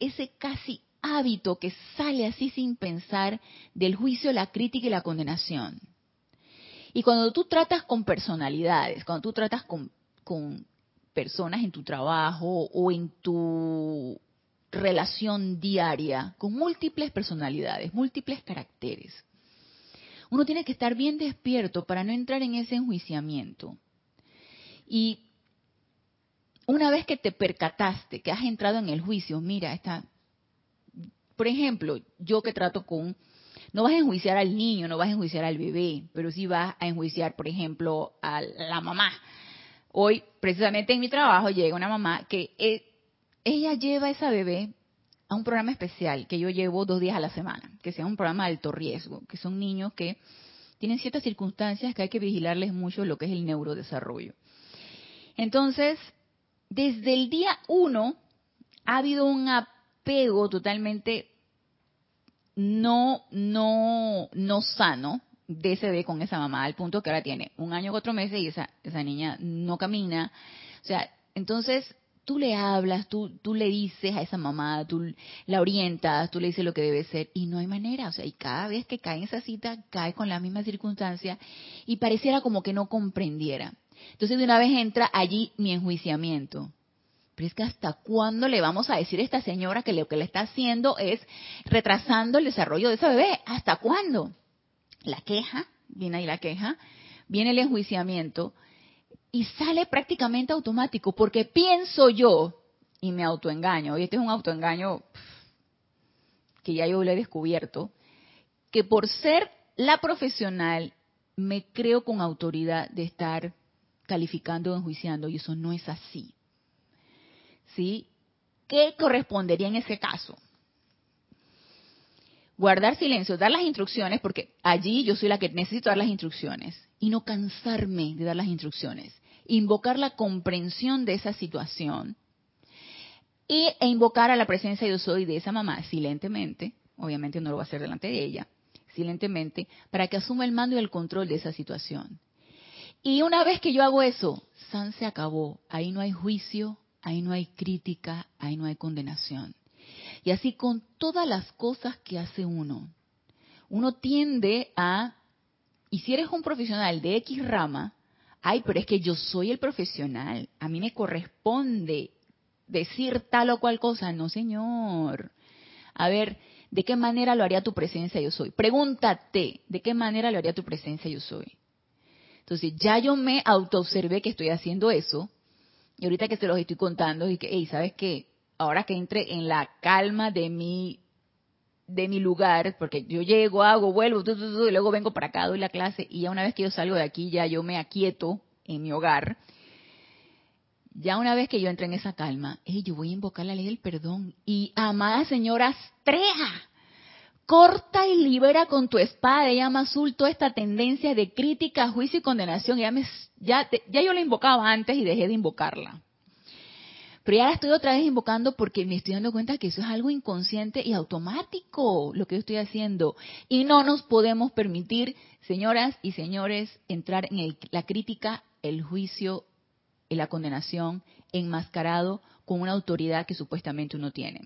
ese casi hábito que sale así sin pensar del juicio, la crítica y la condenación. Y cuando tú tratas con personalidades, cuando tú tratas con, personas en tu trabajo o en tu relación diaria, con múltiples personalidades, múltiples caracteres, uno tiene que estar bien despierto para no entrar en ese enjuiciamiento. Y una vez que te percataste, que has entrado en el juicio, mira, esta, por ejemplo, yo que trato con, no vas a enjuiciar al niño, no vas a enjuiciar al bebé, pero sí vas a enjuiciar, por ejemplo, a la mamá. Hoy, precisamente en mi trabajo, llega una mamá que eh, ella lleva a esa bebé a un programa especial que yo llevo dos días a la semana, que sea un programa de alto riesgo, que son niños que tienen ciertas circunstancias que hay que vigilarles mucho lo que es el neurodesarrollo. Entonces, desde el día uno ha habido un apego totalmente no, no, no sano de ese bebé con esa mamá, al punto que ahora tiene un año cuatro meses y esa, esa niña no camina. O sea, entonces tú le hablas, tú, tú le dices a esa mamá, tú la orientas, tú le dices lo que debe ser y no hay manera, o sea, y cada vez que cae en esa cita, cae con la misma circunstancia y pareciera como que no comprendiera. Entonces de una vez entra allí mi enjuiciamiento. Pero es que hasta cuándo le vamos a decir a esta señora que lo que le está haciendo es retrasando el desarrollo de ese bebé? ¿Hasta cuándo? La queja, viene ahí la queja, viene el enjuiciamiento y sale prácticamente automático porque pienso yo y me autoengaño. Y este es un autoengaño que ya yo lo he descubierto, que por ser la profesional me creo con autoridad de estar calificando o enjuiciando y eso no es así. ¿Sí? ¿Qué correspondería en ese caso? Guardar silencio, dar las instrucciones, porque allí yo soy la que necesito dar las instrucciones, y no cansarme de dar las instrucciones. Invocar la comprensión de esa situación y, e invocar a la presencia yo soy de esa mamá silentemente, obviamente no lo va a hacer delante de ella, silentemente, para que asuma el mando y el control de esa situación. Y una vez que yo hago eso, San se acabó. Ahí no hay juicio, ahí no hay crítica, ahí no hay condenación. Y así con todas las cosas que hace uno. Uno tiende a, y si eres un profesional de X rama, ay, pero es que yo soy el profesional, a mí me corresponde decir tal o cual cosa. No, señor. A ver, ¿de qué manera lo haría tu presencia yo soy? Pregúntate, ¿de qué manera lo haría tu presencia yo soy? Entonces, ya yo me autoobservé que estoy haciendo eso, y ahorita que se los estoy contando, y que, hey, ¿sabes qué? Ahora que entre en la calma de mi, de mi lugar, porque yo llego, hago, vuelvo, y luego vengo para acá, doy la clase, y ya una vez que yo salgo de aquí, ya yo me aquieto en mi hogar. Ya una vez que yo entre en esa calma, hey, yo voy a invocar la ley del perdón. Y amada señora Astrea, corta y libera con tu espada de llama azul toda esta tendencia de crítica, juicio y condenación. Ya, me, ya, ya yo la invocaba antes y dejé de invocarla. Pero ya la estoy otra vez invocando porque me estoy dando cuenta que eso es algo inconsciente y automático lo que yo estoy haciendo. Y no nos podemos permitir, señoras y señores, entrar en la crítica, el juicio y la condenación enmascarado con una autoridad que supuestamente uno tiene.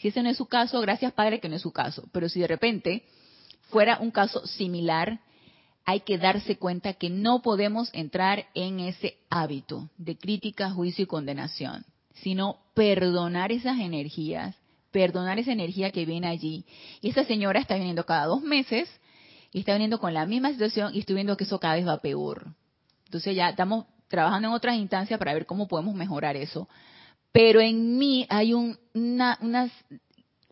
Si ese no es su caso, gracias Padre que no es su caso. Pero si de repente fuera un caso similar, hay que darse cuenta que no podemos entrar en ese hábito de crítica, juicio y condenación, sino perdonar esas energías, perdonar esa energía que viene allí. Y esa señora está viniendo cada dos meses está viniendo con la misma situación y estoy viendo que eso cada vez va peor. Entonces ya estamos trabajando en otras instancias para ver cómo podemos mejorar eso pero en mí hay un, una, unas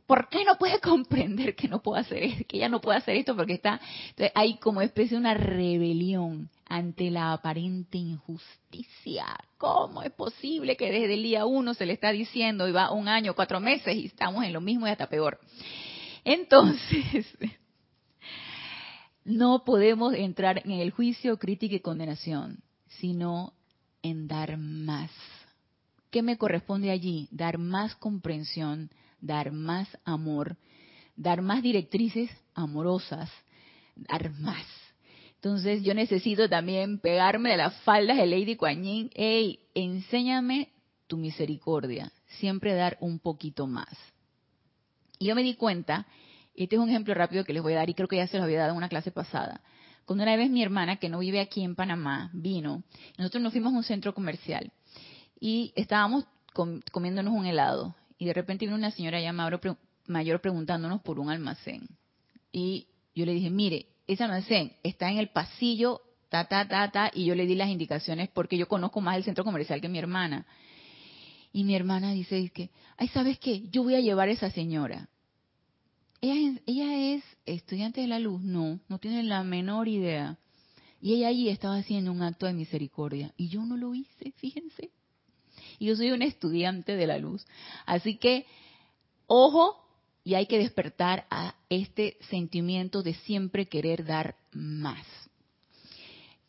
¿por qué no puede comprender que no puedo hacer esto, que ella no puede hacer esto porque está entonces hay como especie de una rebelión ante la aparente injusticia. ¿Cómo es posible que desde el día uno se le está diciendo y va un año, cuatro meses y estamos en lo mismo y hasta peor? Entonces, no podemos entrar en el juicio, crítica y condenación, sino en dar más ¿Qué me corresponde allí? Dar más comprensión, dar más amor, dar más directrices amorosas, dar más. Entonces yo necesito también pegarme de las faldas de Lady Kuan. Hey, enséñame tu misericordia. Siempre dar un poquito más. Y yo me di cuenta, este es un ejemplo rápido que les voy a dar y creo que ya se lo había dado en una clase pasada. Cuando una vez mi hermana, que no vive aquí en Panamá, vino, nosotros nos fuimos a un centro comercial y estábamos comiéndonos un helado y de repente vino una señora ya mayor preguntándonos por un almacén. Y yo le dije, mire, ese almacén está en el pasillo, ta, ta, ta, ta, y yo le di las indicaciones porque yo conozco más el centro comercial que mi hermana. Y mi hermana dice que, ay, ¿sabes qué? Yo voy a llevar a esa señora. Ella ella es estudiante de la luz, no, no tiene la menor idea. Y ella allí estaba haciendo un acto de misericordia. Y yo no lo hice, fíjense y yo soy un estudiante de la luz. Así que, ojo y hay que despertar a este sentimiento de siempre querer dar más.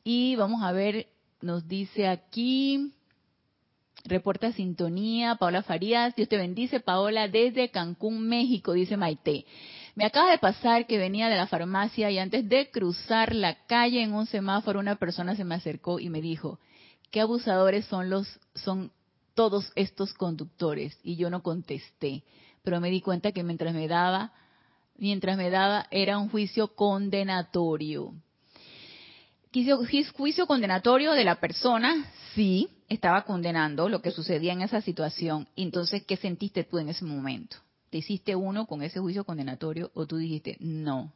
Y vamos a ver, nos dice aquí, reporta sintonía, Paola Farías, Dios te bendice, Paola, desde Cancún, México, dice Maite. Me acaba de pasar que venía de la farmacia y antes de cruzar la calle en un semáforo una persona se me acercó y me dijo, qué abusadores son los, son todos estos conductores. Y yo no contesté, pero me di cuenta que mientras me daba, mientras me daba era un juicio condenatorio. Juicio condenatorio de la persona, sí, estaba condenando lo que sucedía en esa situación. Entonces, ¿qué sentiste tú en ese momento? te hiciste uno con ese juicio condenatorio o tú dijiste, no,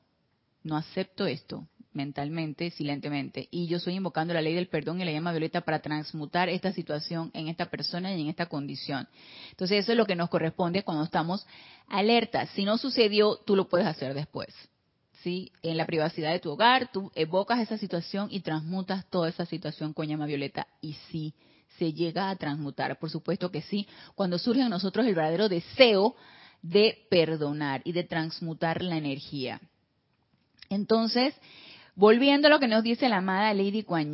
no acepto esto mentalmente, silentemente, y yo estoy invocando la ley del perdón y la llama violeta para transmutar esta situación en esta persona y en esta condición. Entonces eso es lo que nos corresponde cuando estamos alertas. Si no sucedió, tú lo puedes hacer después. ¿Sí? En la privacidad de tu hogar, tú evocas esa situación y transmutas toda esa situación con llama violeta y sí se llega a transmutar, por supuesto que sí, cuando surge en nosotros el verdadero deseo de perdonar y de transmutar la energía. Entonces, volviendo a lo que nos dice la amada Lady Kuan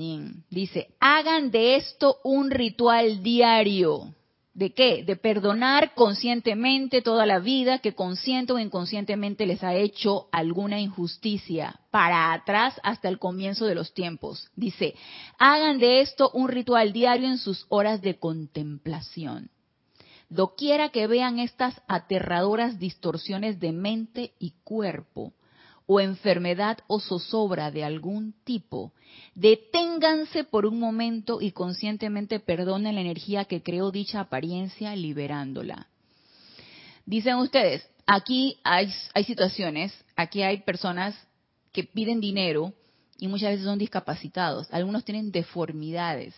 dice, hagan de esto un ritual diario. ¿De qué? De perdonar conscientemente toda la vida que consciente o inconscientemente les ha hecho alguna injusticia para atrás hasta el comienzo de los tiempos. Dice, hagan de esto un ritual diario en sus horas de contemplación. Doquiera que vean estas aterradoras distorsiones de mente y cuerpo, o enfermedad o zozobra de algún tipo, deténganse por un momento y conscientemente perdonen la energía que creó dicha apariencia liberándola. Dicen ustedes, aquí hay, situaciones, aquí hay personas que piden dinero y muchas veces son discapacitados, algunos tienen deformidades,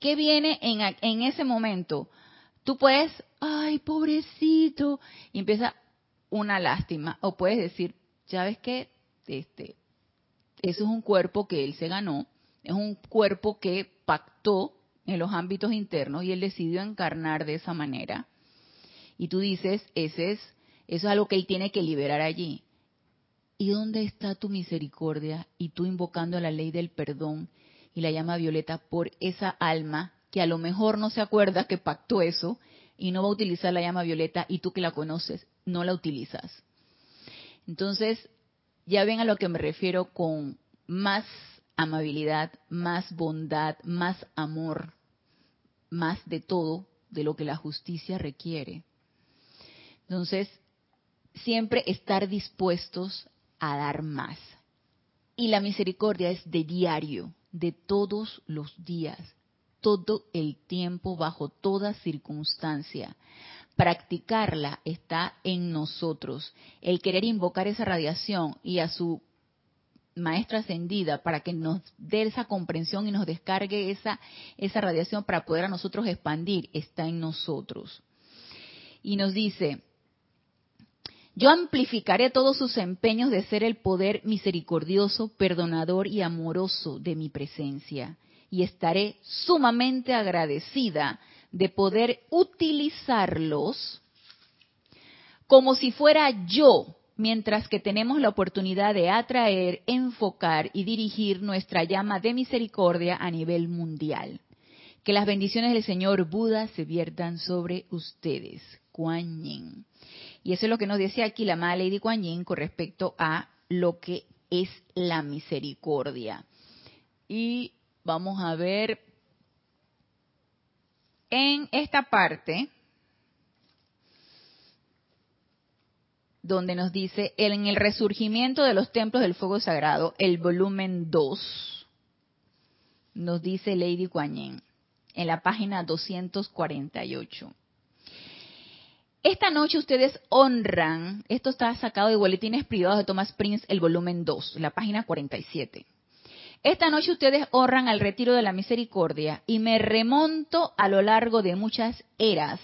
¿Qué viene en, en ese momento? Tú puedes, ay, pobrecito, y empieza una lástima. O puedes decir, ¿sabes qué? Este, eso es un cuerpo que él se ganó, es un cuerpo que pactó en los ámbitos internos y él decidió encarnar de esa manera. Y tú dices, ese es, eso es algo que él tiene que liberar allí. ¿Y dónde está tu misericordia? Y tú invocando la ley del perdón y la llama violeta por esa alma que a lo mejor no se acuerda que pactó eso y no va a utilizar la llama violeta y tú que la conoces no la utilizas. Entonces, ya ven a lo que me refiero con más amabilidad, más bondad, más amor, más de todo de lo que la justicia requiere. Entonces, siempre estar dispuestos a dar más. Y la misericordia es de diario de todos los días, todo el tiempo, bajo toda circunstancia. Practicarla está en nosotros. El querer invocar esa radiación y a su maestra ascendida para que nos dé esa comprensión y nos descargue esa, esa radiación para poder a nosotros expandir, está en nosotros. Y nos dice, yo amplificaré todos sus empeños de ser el poder misericordioso, perdonador y amoroso de mi presencia. Y estaré sumamente agradecida de poder utilizarlos como si fuera yo, mientras que tenemos la oportunidad de atraer, enfocar y dirigir nuestra llama de misericordia a nivel mundial. Que las bendiciones del Señor Buda se viertan sobre ustedes. Kuan Yin. Y eso es lo que nos decía aquí la amada Lady Kuan Yin con respecto a lo que es la misericordia. Y vamos a ver en esta parte donde nos dice en el resurgimiento de los templos del fuego sagrado, el volumen 2, nos dice Lady Kuan Yin en la página 248. Esta noche ustedes honran, esto está sacado de Boletines Privados de Thomas Prince, el volumen 2, la página 47. Esta noche ustedes honran al retiro de la misericordia y me remonto a lo largo de muchas eras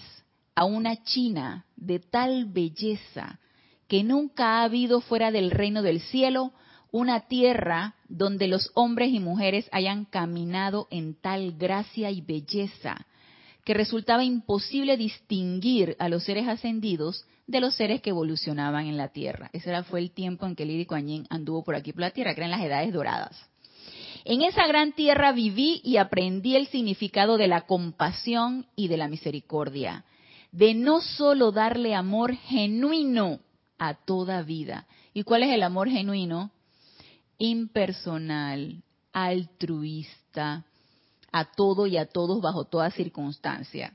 a una China de tal belleza que nunca ha habido fuera del reino del cielo una tierra donde los hombres y mujeres hayan caminado en tal gracia y belleza que resultaba imposible distinguir a los seres ascendidos de los seres que evolucionaban en la Tierra. Ese fue el tiempo en que Lady Kuan anduvo por aquí por la Tierra, que las edades doradas. En esa gran tierra viví y aprendí el significado de la compasión y de la misericordia, de no solo darle amor genuino a toda vida. ¿Y cuál es el amor genuino? Impersonal, altruista, a todo y a todos bajo toda circunstancia,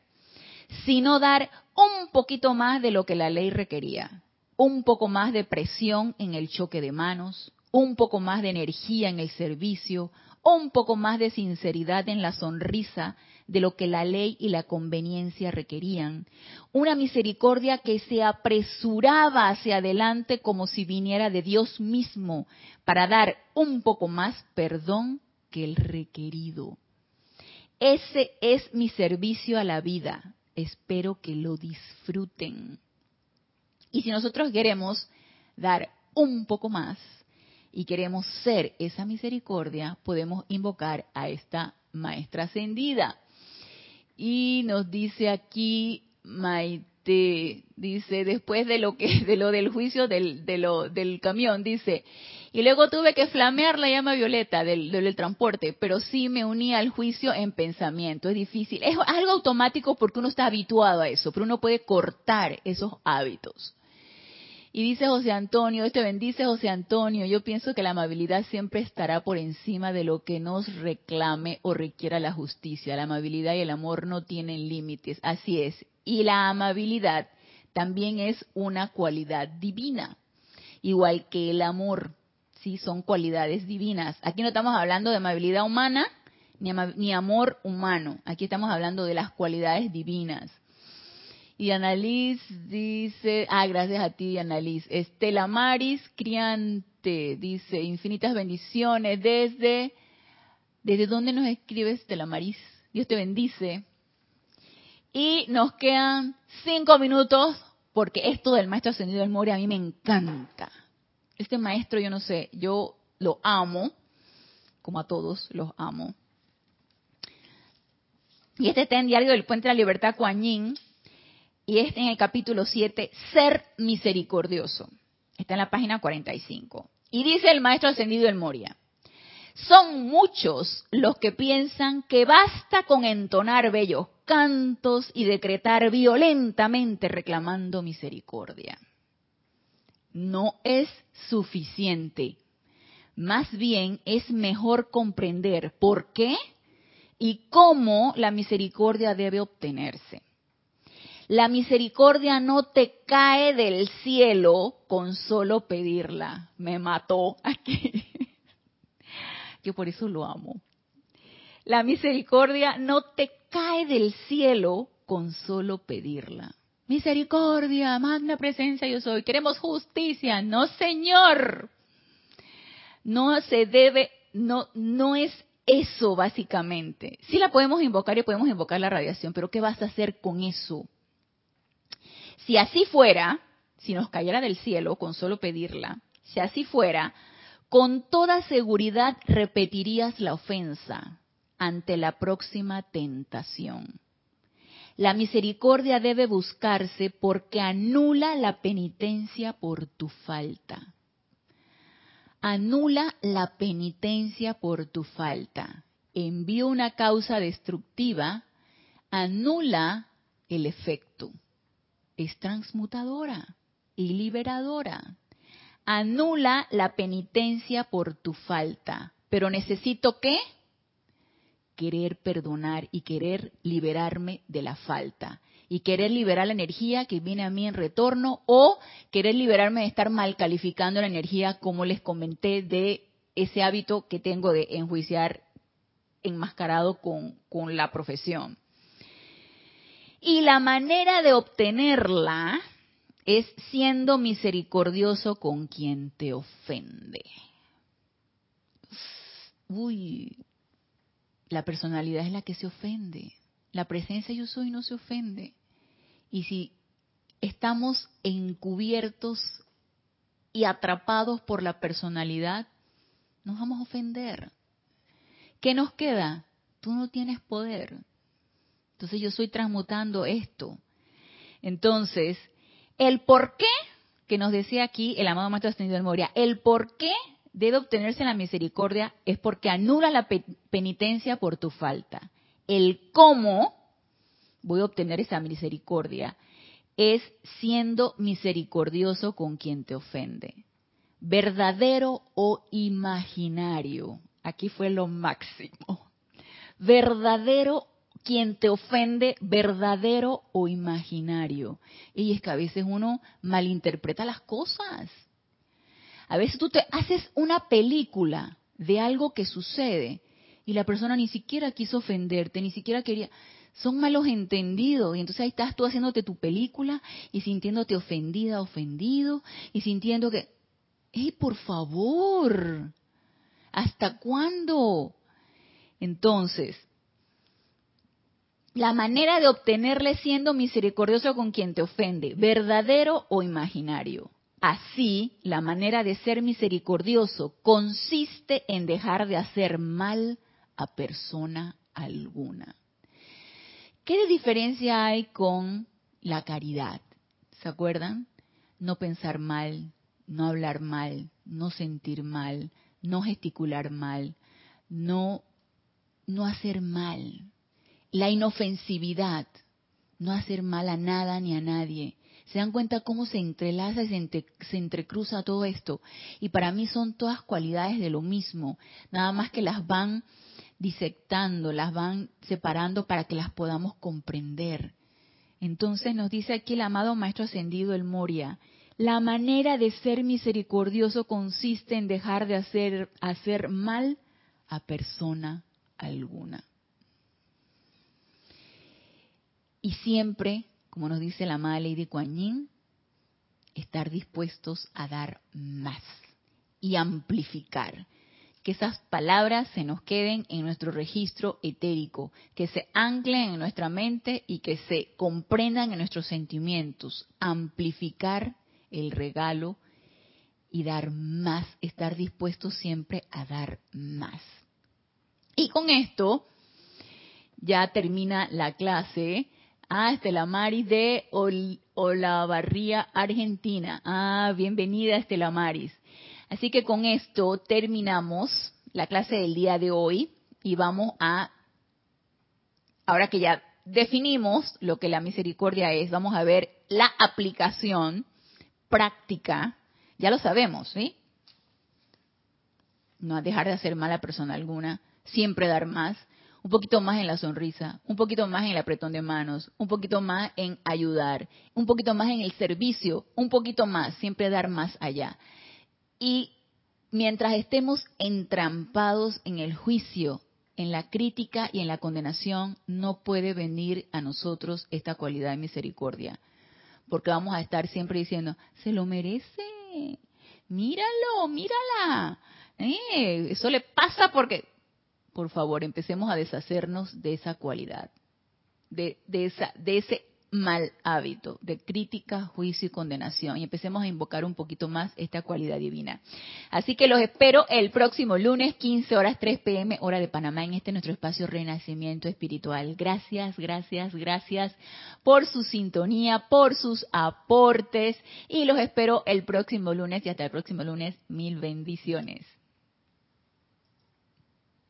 sino dar un poquito más de lo que la ley requería, un poco más de presión en el choque de manos, un poco más de energía en el servicio, un poco más de sinceridad en la sonrisa de lo que la ley y la conveniencia requerían. Una misericordia que se apresuraba hacia adelante como si viniera de Dios mismo para dar un poco más perdón que el requerido. Ese es mi servicio a la vida. Espero que lo disfruten. Y si nosotros queremos dar un poco más, y queremos ser esa misericordia, podemos invocar a esta maestra ascendida. Y nos dice aquí Maite, dice, después de lo que, de lo del juicio del, de lo, del camión, dice, y luego tuve que flamear la llama violeta del, del transporte, pero sí me uní al juicio en pensamiento. Es difícil, es algo automático porque uno está habituado a eso, pero uno puede cortar esos hábitos. Y dice José Antonio, este bendice José Antonio, yo pienso que la amabilidad siempre estará por encima de lo que nos reclame o requiera la justicia. La amabilidad y el amor no tienen límites, así es. Y la amabilidad también es una cualidad divina, igual que el amor, sí, son cualidades divinas. Aquí no estamos hablando de amabilidad humana ni, ni amor humano, aquí estamos hablando de las cualidades divinas. Y Annalise dice, ah, gracias a ti, Annalise. Estela Maris Criante dice, infinitas bendiciones desde, ¿desde dónde nos escribe Estela Maris? Dios te bendice. Y nos quedan cinco minutos porque esto del maestro ascendido del Moria a mí me encanta. Este maestro, yo no sé, yo lo amo, como a todos los amo. Y este está en Diario del Puente de la Libertad, Coañín, y es en el capítulo 7, ser misericordioso. Está en la página 45. Y dice el maestro ascendido del Moria, son muchos los que piensan que basta con entonar bellos cantos y decretar violentamente reclamando misericordia. No es suficiente. Más bien es mejor comprender por qué y cómo la misericordia debe obtenerse. La misericordia no te cae del cielo con solo pedirla. Me mató aquí. Yo por eso lo amo. La misericordia no te cae del cielo con solo pedirla. Misericordia, magna presencia yo soy. Queremos justicia. No, Señor. No se debe, no, no es eso básicamente. Sí la podemos invocar y podemos invocar la radiación, pero ¿qué vas a hacer con eso? Si así fuera, si nos cayera del cielo con solo pedirla, si así fuera, con toda seguridad repetirías la ofensa ante la próxima tentación. La misericordia debe buscarse porque anula la penitencia por tu falta. Anula la penitencia por tu falta. Envía una causa destructiva, anula el efecto es transmutadora y liberadora. Anula la penitencia por tu falta. Pero necesito qué? Querer perdonar y querer liberarme de la falta. Y querer liberar la energía que viene a mí en retorno o querer liberarme de estar mal calificando la energía como les comenté de ese hábito que tengo de enjuiciar enmascarado con, con la profesión. Y la manera de obtenerla es siendo misericordioso con quien te ofende. Uy, la personalidad es la que se ofende. La presencia yo soy no se ofende. Y si estamos encubiertos y atrapados por la personalidad, nos vamos a ofender. ¿Qué nos queda? Tú no tienes poder. Entonces yo estoy transmutando esto. Entonces, El por qué, que nos decía aquí el amado Maestro Ascendido de Moria, el por qué debe obtenerse la misericordia es porque anula la penitencia por tu falta. El cómo voy a obtener esa misericordia es siendo misericordioso con quien te ofende. Verdadero o imaginario. Aquí fue lo máximo. Verdadero quien te ofende, verdadero o imaginario. Y es que a veces uno malinterpreta las cosas. A veces tú te haces una película de algo que sucede y la persona ni siquiera quiso ofenderte, ni siquiera quería. Son malos entendidos y entonces ahí estás tú haciéndote tu película y sintiéndote ofendida, ofendido y sintiendo que, ¡Ey, por favor! ¿Hasta cuándo? Entonces, la manera de obtenerle siendo misericordioso con quien te ofende, verdadero o imaginario. Así, la manera de ser misericordioso consiste en dejar de hacer mal a persona alguna. ¿Qué diferencia hay con la caridad? ¿Se acuerdan? No pensar mal, no hablar mal, no sentir mal, no gesticular mal, no, no hacer mal. La inofensividad, no hacer mal a nada ni a nadie se dan cuenta cómo se entrelaza y se, entrecruza todo esto. Y para mí son todas cualidades de lo mismo, nada más que las van disectando, las van separando para que las podamos comprender. Entonces nos dice aquí el amado Maestro Ascendido el Moria, la manera de ser misericordioso consiste en dejar de hacer, hacer mal a persona alguna. Y siempre como nos dice la amada Lady Kuan Yin, estar dispuestos a dar más y amplificar. Que esas palabras se nos queden en nuestro registro etérico, que se anclen en nuestra mente y que se comprendan en nuestros sentimientos. Amplificar el regalo y dar más, estar dispuestos siempre a dar más. Y con esto ya termina la clase Ah, Estela Maris de Olavarría, Argentina. Ah, bienvenida Estela Maris. Así que con esto terminamos la clase del día de hoy y vamos a, ahora que ya definimos lo que la misericordia es, vamos a ver la aplicación práctica. Ya lo sabemos, ¿sí? No dejar de hacer mal a persona alguna, siempre dar más, un poquito más en la sonrisa, un poquito más en el apretón de manos, un poquito más en ayudar, un poquito más en el servicio, un poquito más, siempre dar más allá. Y mientras estemos entrampados en el juicio, en la crítica y en la condenación, no puede venir a nosotros esta cualidad de misericordia. Porque vamos a estar siempre diciendo, se lo merece, míralo, mírala. Eh, eso le pasa porque por favor, empecemos a deshacernos de esa cualidad, de, esa, de ese mal hábito de crítica, juicio y condenación y empecemos a invocar un poquito más esta cualidad divina. Así que los espero el próximo lunes, 15 horas 3 pm, hora de Panamá, en este nuestro espacio Renacimiento Espiritual. Gracias, gracias, gracias por su sintonía, por sus aportes y los espero el próximo lunes y hasta el próximo lunes, mil bendiciones.